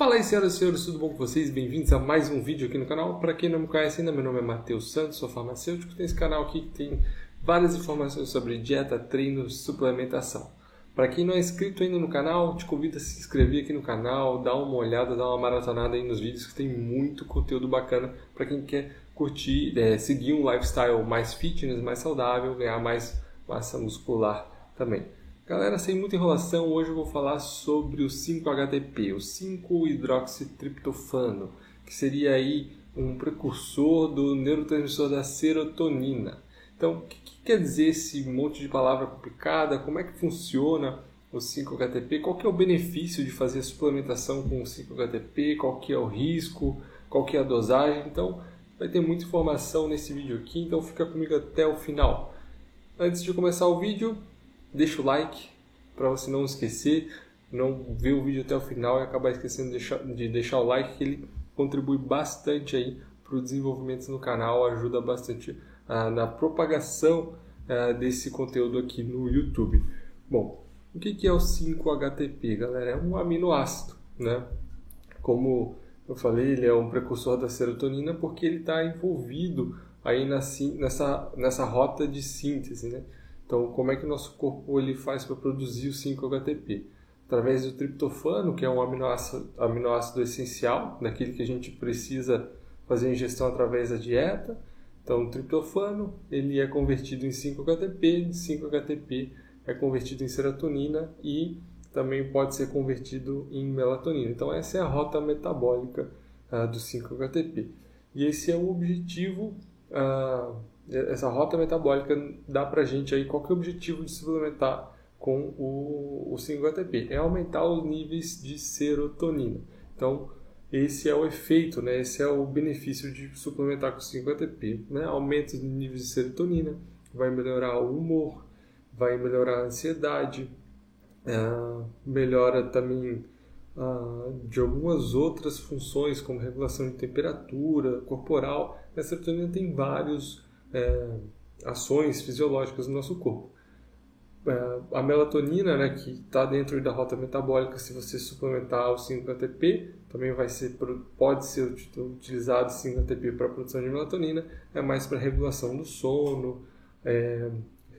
Fala aí, senhoras e senhores, tudo bom com vocês? Bem-vindos a mais um vídeo aqui no canal. Para quem não me conhece ainda, meu nome é Matheus Santos, sou farmacêutico. Tem esse canal aqui que tem várias informações sobre dieta, treino, suplementação. Para quem não é inscrito ainda no canal, te convido a se inscrever aqui no canal, dar uma olhada, dar uma maratonada aí nos vídeos que tem muito conteúdo bacana para quem quer curtir, é, seguir um lifestyle mais fitness, mais saudável, ganhar mais massa muscular também. Galera, sem muita enrolação, hoje eu vou falar sobre o 5-HTP, o 5-hidroxitriptofano, que seria aí um precursor do neurotransmissor da serotonina. Então, o que, que quer dizer esse monte de palavra complicada? Como é que funciona o 5-HTP? Qual que é o benefício de fazer a suplementação com o 5-HTP? Qual que é o risco? Qual que é a dosagem? Então, vai ter muita informação nesse vídeo aqui, então fica comigo até o final. Antes de começar o vídeo, deixa o like para você não esquecer, não ver o vídeo até o final e acabar esquecendo de deixar, de deixar o like, que ele contribui bastante aí para o desenvolvimento no canal, ajuda bastante ah, na propagação ah, desse conteúdo aqui no YouTube. Bom, o que, que é o 5-HTP, galera? É um aminoácido, né? Como eu falei, ele é um precursor da serotonina porque ele está envolvido aí na, nessa, nessa rota de síntese, né? Então, como é que o nosso corpo ele faz para produzir o 5-HTP? Através do triptofano, que é um aminoácido, aminoácido essencial, daquele que a gente precisa fazer a ingestão através da dieta. Então, o triptofano ele é convertido em 5-HTP, 5-HTP é convertido em serotonina e também pode ser convertido em melatonina. Então, essa é a rota metabólica uh, do 5-HTP. E esse é o objetivo uh, essa rota metabólica dá para a gente aí qual que é o objetivo de suplementar com o, o 5-HTP? É aumentar os níveis de serotonina. Então, esse é o efeito, né? esse é o benefício de suplementar com 5-HTP. Né? Aumenta os níveis de serotonina, vai melhorar o humor, vai melhorar a ansiedade, uh, melhora também uh, de algumas outras funções, como regulação de temperatura corporal. A serotonina tem vários é, ações fisiológicas no nosso corpo. É, a melatonina, né, que está dentro da rota metabólica, se você suplementar o 5-ATP, também vai ser, pode ser utilizado 5-ATP para produção de melatonina, é mais para regulação do sono, é,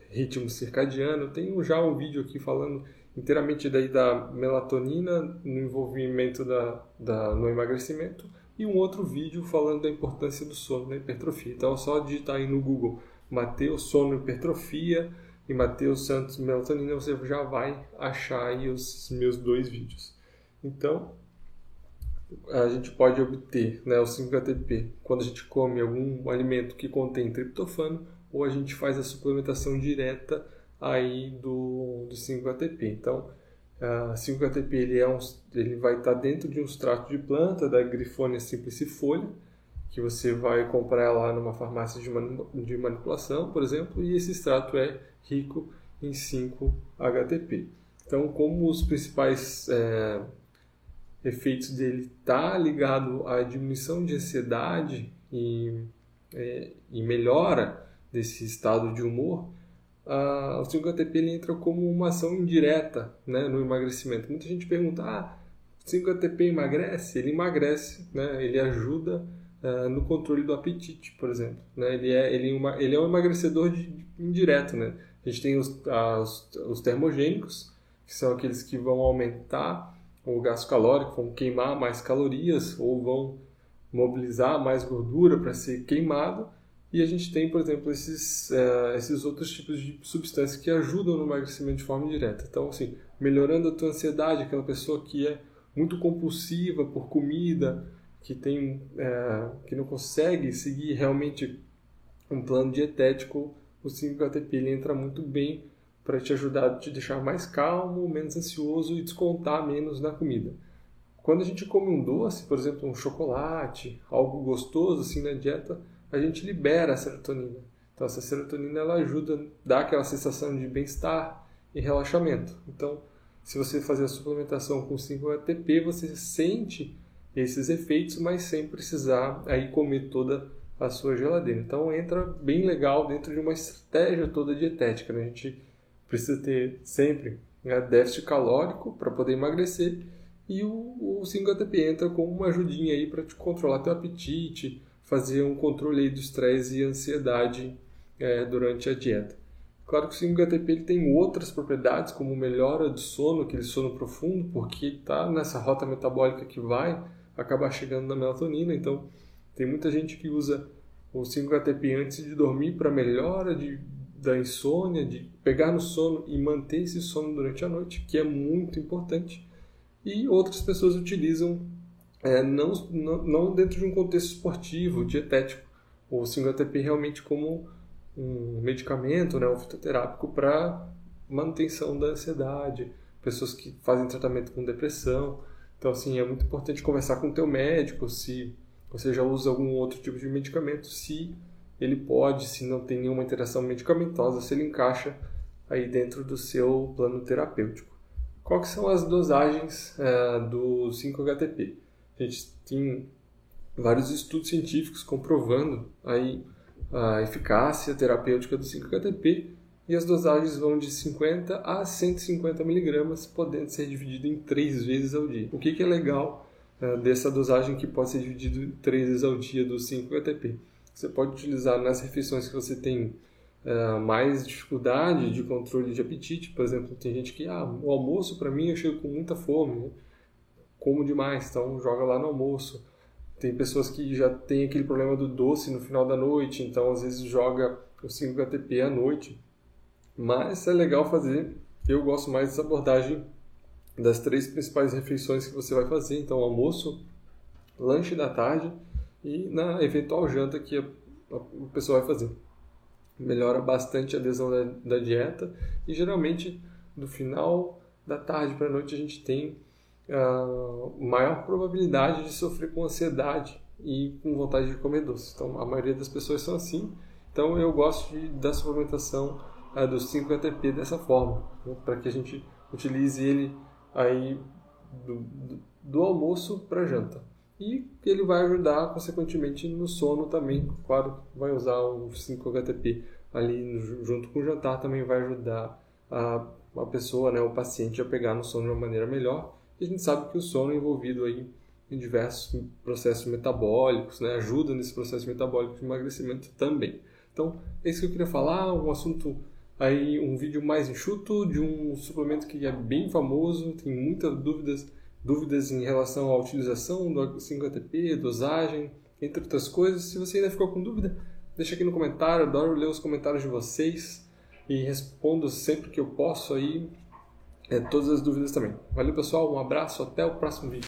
ritmo circadiano. Tenho já um vídeo aqui falando inteiramente daí da melatonina no envolvimento da, da, no emagrecimento e um outro vídeo falando da importância do sono na hipertrofia. Então é só digitar aí no Google Mateus Sono Hipertrofia e Mateus Santos Melatonina, você já vai achar aí os meus dois vídeos. Então, a gente pode obter né, o 5-HTP quando a gente come algum alimento que contém triptofano ou a gente faz a suplementação direta aí do, do 5-HTP. Então, Uh, 5-HTP ele, é um, ele vai estar tá dentro de um extrato de planta da Grifonia simplicifolia, que você vai comprar lá numa farmácia de, de manipulação, por exemplo, e esse extrato é rico em 5-HTP. Então, como os principais é, efeitos dele está ligado à diminuição de ansiedade e, é, e melhora desse estado de humor, o 5-HTP ele entra como uma ação indireta né, no emagrecimento. Muita gente pergunta, ah, 5-HTP emagrece? Ele emagrece, né, ele ajuda uh, no controle do apetite, por exemplo. Né, ele, é, ele, uma, ele é um emagrecedor de, de, indireto. Né? A gente tem os, os, os termogênicos, que são aqueles que vão aumentar o gasto calórico, vão queimar mais calorias ou vão mobilizar mais gordura para ser queimado e a gente tem, por exemplo, esses, uh, esses outros tipos de substâncias que ajudam no emagrecimento de forma direta. Então, assim, melhorando a tua ansiedade, aquela pessoa que é muito compulsiva por comida, que tem uh, que não consegue seguir realmente um plano dietético, o 5-HTP ele entra muito bem para te ajudar a te deixar mais calmo, menos ansioso e descontar menos na comida. Quando a gente come um doce, por exemplo, um chocolate, algo gostoso assim na dieta, a gente libera a serotonina. Então, essa serotonina ela ajuda, dá aquela sensação de bem-estar e relaxamento. Então, se você fazer a suplementação com 5-ATP, você sente esses efeitos, mas sem precisar aí comer toda a sua geladeira. Então, entra bem legal dentro de uma estratégia toda dietética. Né? A gente precisa ter sempre né, déficit calórico para poder emagrecer e o, o 5-HTP entra como uma ajudinha aí para te controlar teu apetite, fazer um controle do estresse e ansiedade é, durante a dieta. Claro que o 5-HTP ele tem outras propriedades, como melhora do sono, aquele sono profundo, porque está nessa rota metabólica que vai acabar chegando na melatonina. Então, tem muita gente que usa o 5-HTP antes de dormir para melhora de, da insônia, de pegar no sono e manter esse sono durante a noite, que é muito importante. E outras pessoas utilizam é, não, não, não dentro de um contexto esportivo, dietético, o 5-HTP realmente como um medicamento, né, um fitoterápico para manutenção da ansiedade, pessoas que fazem tratamento com depressão. Então, assim, é muito importante conversar com o teu médico se você já usa algum outro tipo de medicamento, se ele pode, se não tem nenhuma interação medicamentosa, se ele encaixa aí dentro do seu plano terapêutico. Quais são as dosagens é, do 5-HTP? A gente tem vários estudos científicos comprovando aí a eficácia terapêutica do 5-HTP e as dosagens vão de 50 a 150 miligramas, podendo ser dividido em três vezes ao dia. O que, que é legal uh, dessa dosagem que pode ser dividido três vezes ao dia do 5-HTP? Você pode utilizar nas refeições que você tem uh, mais dificuldade de controle de apetite. Por exemplo, tem gente que, ah, o almoço para mim eu chego com muita fome, né? Como demais, então joga lá no almoço. Tem pessoas que já tem aquele problema do doce no final da noite, então às vezes joga o 5-HTP à noite. Mas é legal fazer. Eu gosto mais dessa abordagem das três principais refeições que você vai fazer. Então, almoço, lanche da tarde e na eventual janta que a, a pessoa vai fazer. Melhora bastante a adesão da, da dieta e geralmente no final da tarde para a noite a gente tem uh, maior probabilidade de sofrer com ansiedade e com vontade de comer doce. Então, a maioria das pessoas são assim. Então, eu gosto de, da suplementação uh, do 5-ATP dessa forma, né, para que a gente utilize ele aí do, do, do almoço para janta. E ele vai ajudar, consequentemente, no sono também. Claro, vai usar o 5-HTP ali junto com o jantar, também vai ajudar a, a pessoa, né, o paciente, a pegar no sono de uma maneira melhor e a gente sabe que o sono é envolvido aí em diversos processos metabólicos, né? ajuda nesse processo metabólico de emagrecimento também. Então, é isso que eu queria falar, um assunto aí, um vídeo mais enxuto de um suplemento que é bem famoso, tem muitas dúvidas, dúvidas em relação à utilização do 5-ATP, dosagem, entre outras coisas. Se você ainda ficou com dúvida, deixa aqui no comentário, adoro ler os comentários de vocês e respondo sempre que eu posso aí é, todas as dúvidas também. Valeu, pessoal. Um abraço. Até o próximo vídeo.